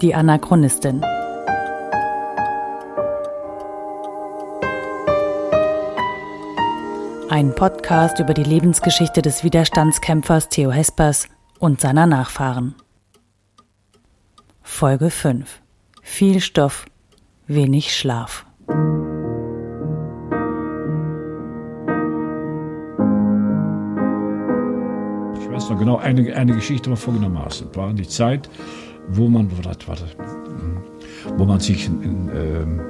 Die Anachronistin. Ein Podcast über die Lebensgeschichte des Widerstandskämpfers Theo Hespers und seiner Nachfahren. Folge 5. Viel Stoff, wenig Schlaf. Ich weiß noch genau, eine, eine Geschichte war folgendermaßen. Es war die Zeit, wo man, warte, warte, wo man sich in, in, ähm,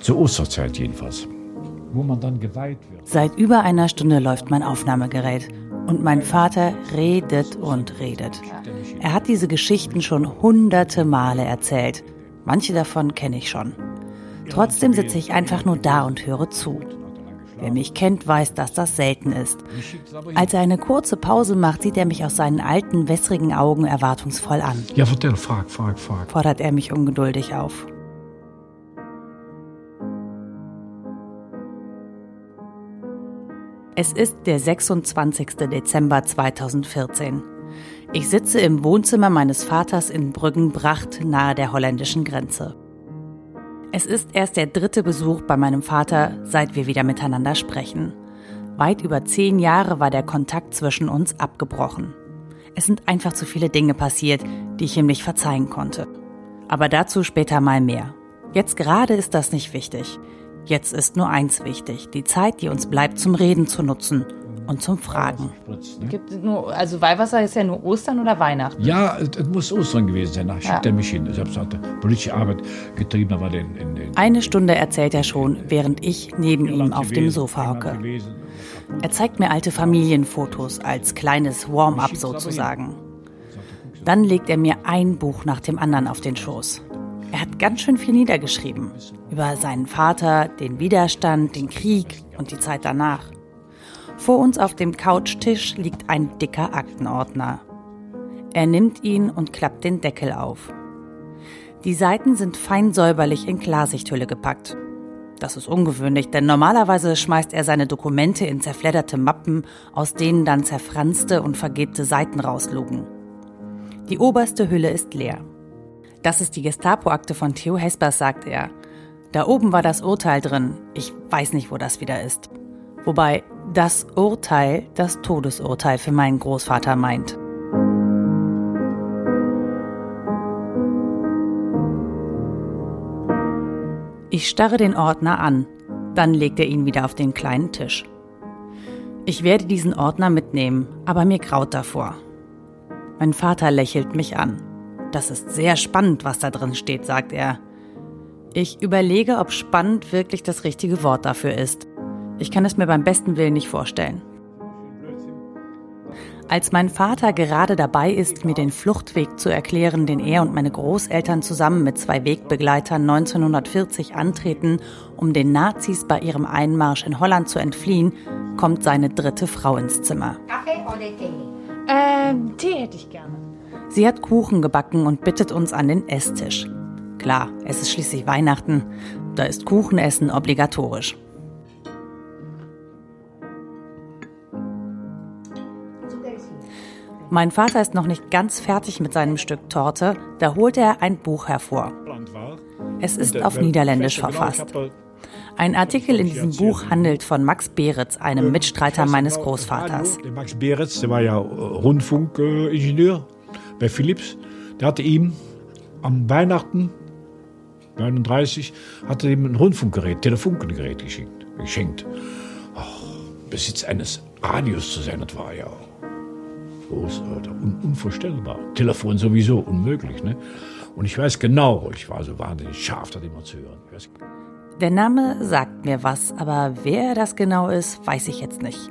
zur Osterzeit jedenfalls, wo man dann geweiht wird. Seit über einer Stunde läuft mein Aufnahmegerät und mein Vater redet und redet. Er hat diese Geschichten schon hunderte Male erzählt. Manche davon kenne ich schon. Trotzdem sitze ich einfach nur da und höre zu. Wer mich kennt, weiß, dass das selten ist. Als er eine kurze Pause macht, sieht er mich aus seinen alten, wässrigen Augen erwartungsvoll an. Ja, vertell, frag, frag, frag. Fordert er mich ungeduldig auf. Es ist der 26. Dezember 2014. Ich sitze im Wohnzimmer meines Vaters in Brüggenbracht nahe der holländischen Grenze. Es ist erst der dritte Besuch bei meinem Vater, seit wir wieder miteinander sprechen. Weit über zehn Jahre war der Kontakt zwischen uns abgebrochen. Es sind einfach zu viele Dinge passiert, die ich ihm nicht verzeihen konnte. Aber dazu später mal mehr. Jetzt gerade ist das nicht wichtig. Jetzt ist nur eins wichtig, die Zeit, die uns bleibt, zum Reden zu nutzen und zum Fragen. Gibt nur, also Weihwasser ist ja nur Ostern oder Weihnachten? Ja, es, es muss Ostern gewesen sein. Da schickt Ja. er mich hin. Ich habe politische Arbeit getrieben, aber den, in den Eine Stunde erzählt er schon, während ich neben ihm auf dem Sofa hocke. Er zeigt mir alte Familienfotos als kleines Warm-up sozusagen. Dann legt er mir ein Buch nach dem anderen auf den Schoß. Er hat ganz schön viel niedergeschrieben. Über seinen Vater, den Widerstand, den Krieg und die Zeit danach. Vor uns auf dem Couchtisch liegt ein dicker Aktenordner. Er nimmt ihn und klappt den Deckel auf. Die Seiten sind fein säuberlich in Klarsichthülle gepackt. Das ist ungewöhnlich, denn normalerweise schmeißt er seine Dokumente in zerfledderte Mappen, aus denen dann zerfranste und vergilbte Seiten rauslugen. Die oberste Hülle ist leer. Das ist die Gestapo-Akte von Theo Hespers, sagt er. Da oben war das Urteil drin. Ich weiß nicht, wo das wieder ist. Wobei das Urteil das Todesurteil für meinen Großvater meint. Ich starre den Ordner an, dann legt er ihn wieder auf den kleinen Tisch. Ich werde diesen Ordner mitnehmen, aber mir graut davor. Mein Vater lächelt mich an. Das ist sehr spannend, was da drin steht, sagt er. Ich überlege, ob spannend wirklich das richtige Wort dafür ist. Ich kann es mir beim besten Willen nicht vorstellen. Als mein Vater gerade dabei ist, mir den Fluchtweg zu erklären, den er und meine Großeltern zusammen mit zwei Wegbegleitern 1940 antreten, um den Nazis bei ihrem Einmarsch in Holland zu entfliehen, kommt seine dritte Frau ins Zimmer. Kaffee oder Tee? Ähm, Tee hätte ich gerne. Sie hat Kuchen gebacken und bittet uns an den Esstisch. Klar, es ist schließlich Weihnachten, da ist Kuchenessen obligatorisch. Mein Vater ist noch nicht ganz fertig mit seinem Stück Torte, da holt er ein Buch hervor. Es ist auf Niederländisch verfasst. Ein Artikel in diesem Buch handelt von Max Beretz, einem Mitstreiter meines Großvaters. Max Beretz, der war ja äh, Rundfunkingenieur bei Philips. Der hatte ihm am Weihnachten 39 hat er ihm ein Rundfunkgerät, Telefunkengerät geschenkt. geschenkt. Ach, Besitz eines Radios zu sein, das war ja groß, oder un unvorstellbar. Telefon sowieso unmöglich, ne? Und ich weiß genau, ich war so wahnsinnig scharf, das immer zu hören. Ich weiß, Der Name sagt mir was, aber wer das genau ist, weiß ich jetzt nicht.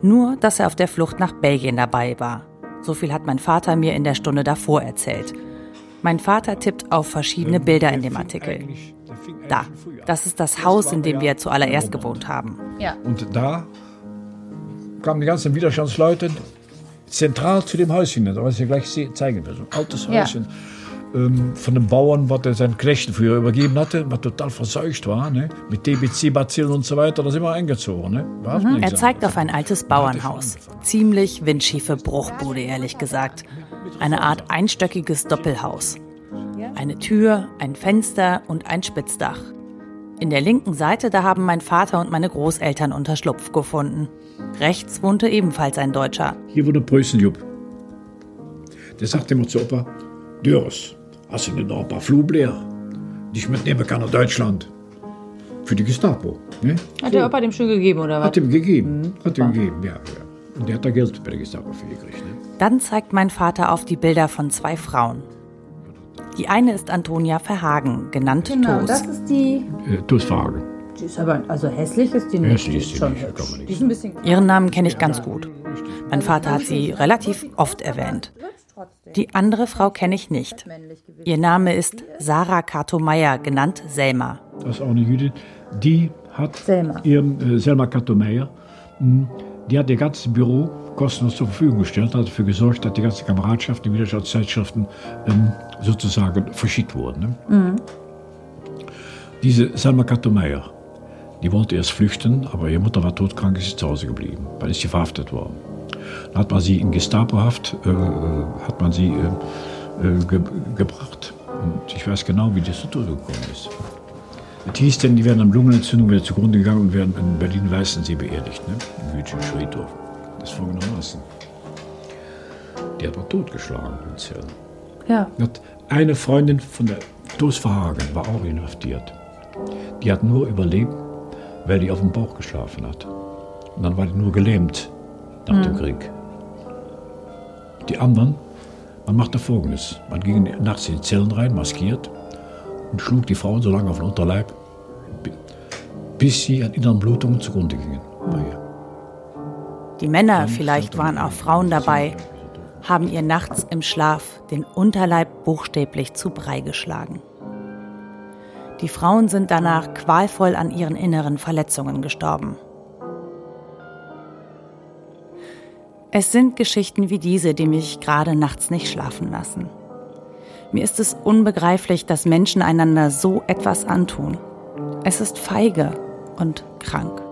Nur, dass er auf der Flucht nach Belgien dabei war. So viel hat mein Vater mir in der Stunde davor erzählt. Mein Vater tippt auf verschiedene Bilder in dem Artikel. Da, das ist das Haus, in dem wir zuallererst gewohnt haben. Ja. Und da kamen die ganzen Widerstandsleute zentral zu dem Häuschen, das was ich gleich zeigen will. So ein altes Ja. Häuschen ähm, von dem Bauern, was er seinen Knechten früher übergeben hatte, was total verseucht war, ne? mit TBC-Bazillen und so weiter, da sind wir eingezogen. Ne? War Mhm. Er zeigt auf ein altes Bauernhaus. Ziemlich windschiefe Bruchbude, ehrlich gesagt. Eine Art einstöckiges Doppelhaus. Eine Tür, ein Fenster und ein Spitzdach. In der linken Seite, da haben mein Vater und meine Großeltern Unterschlupf gefunden. Rechts wohnte ebenfalls ein Deutscher. Hier wohnt ein Preußenjub. Der sagte immer zu Opa, Dörres, hast du denn noch ein paar Flugblätter, die ich mitnehmen kann nach Deutschland? Für die Gestapo. Ne? Hat der Opa dem schon gegeben, oder was? Hat ihm gegeben. Hat ihm gegeben, ja, ja. Und der hat da Geld bei der Gestapo für gekriegt. Ne? Dann zeigt mein Vater auf die Bilder von zwei Frauen. Die eine ist Antonia Verhagen, genannt Genau, Toos. das ist die. Äh, Tussfragen. Die ist aber, also hässlich ist die nicht. Hässlich die ist die schon nicht, hübsch. Die ist ein bisschen. Ihren Namen kenne ich ganz gut. Mein Vater hat sie relativ oft erwähnt. Die andere Frau kenne ich nicht. Ihr Name ist Sarah Kato-Meyer, genannt Selma. Das ist auch eine Jüdin. Die hat Selma. ihrem äh, Selma Kattomeyer, die hat ihr ganzes Büro kostenlos zur Verfügung gestellt, hat dafür gesorgt, dass die ganzen Kameradschaften, die Widerstandszeitschriften ähm, sozusagen verschickt wurden. Ne? Diese Selma Kattomeyer, die wollte erst flüchten, aber ihre Mutter war todkrank, ist sie zu Hause geblieben. Dann ist sie verhaftet worden. Dann hat man sie in Gestapohaft, äh, hat man sie äh, äh, ge gebracht. Und ich weiß genau, wie das so durchgekommen ist. Denn, die werden an Lungenentzündung wieder zugrunde gegangen und werden in Berlin-Weißensee beerdigt, ne? im jüdischen Friedhof. Das folgendermaßen. Die hat man totgeschlagen in Zellen. Ja. Hat eine Freundin von der Dos Verhagen war auch inhaftiert. Die hat nur überlebt, weil die auf dem Bauch geschlafen hat. Und dann war die nur gelähmt nach dem Krieg. Die anderen, man machte folgendes. Man ging nachts in die Zellen rein, maskiert, und schlug die Frauen so lange auf den Unterleib, bis sie an inneren Blutungen zugrunde gingen. Bei ihr. Die Männer, vielleicht waren auch Frauen dabei, haben ihr nachts im Schlaf den Unterleib buchstäblich zu Brei geschlagen. Die Frauen sind danach qualvoll an ihren inneren Verletzungen gestorben. Es sind Geschichten wie diese, die mich gerade nachts nicht schlafen lassen. Mir ist es unbegreiflich, dass Menschen einander so etwas antun. Es ist feige und krank.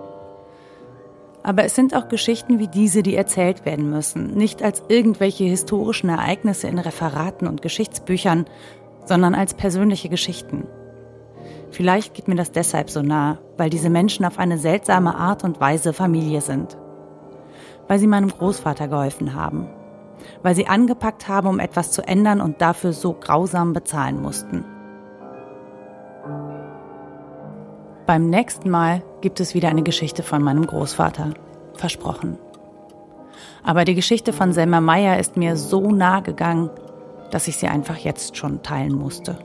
Aber es sind auch Geschichten wie diese, die erzählt werden müssen, nicht als irgendwelche historischen Ereignisse in Referaten und Geschichtsbüchern, sondern als persönliche Geschichten. Vielleicht geht mir das deshalb so nah, weil diese Menschen auf eine seltsame Art und Weise Familie sind. Weil sie meinem Großvater geholfen haben. Weil sie angepackt haben, um etwas zu ändern und dafür so grausam bezahlen mussten. Beim nächsten Mal gibt es wieder eine Geschichte von meinem Großvater. Versprochen. Aber die Geschichte von Selma Meyer ist mir so nah gegangen, dass ich sie einfach jetzt schon teilen musste.